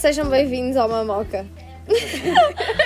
Sejam bem-vindos ao Mamoca.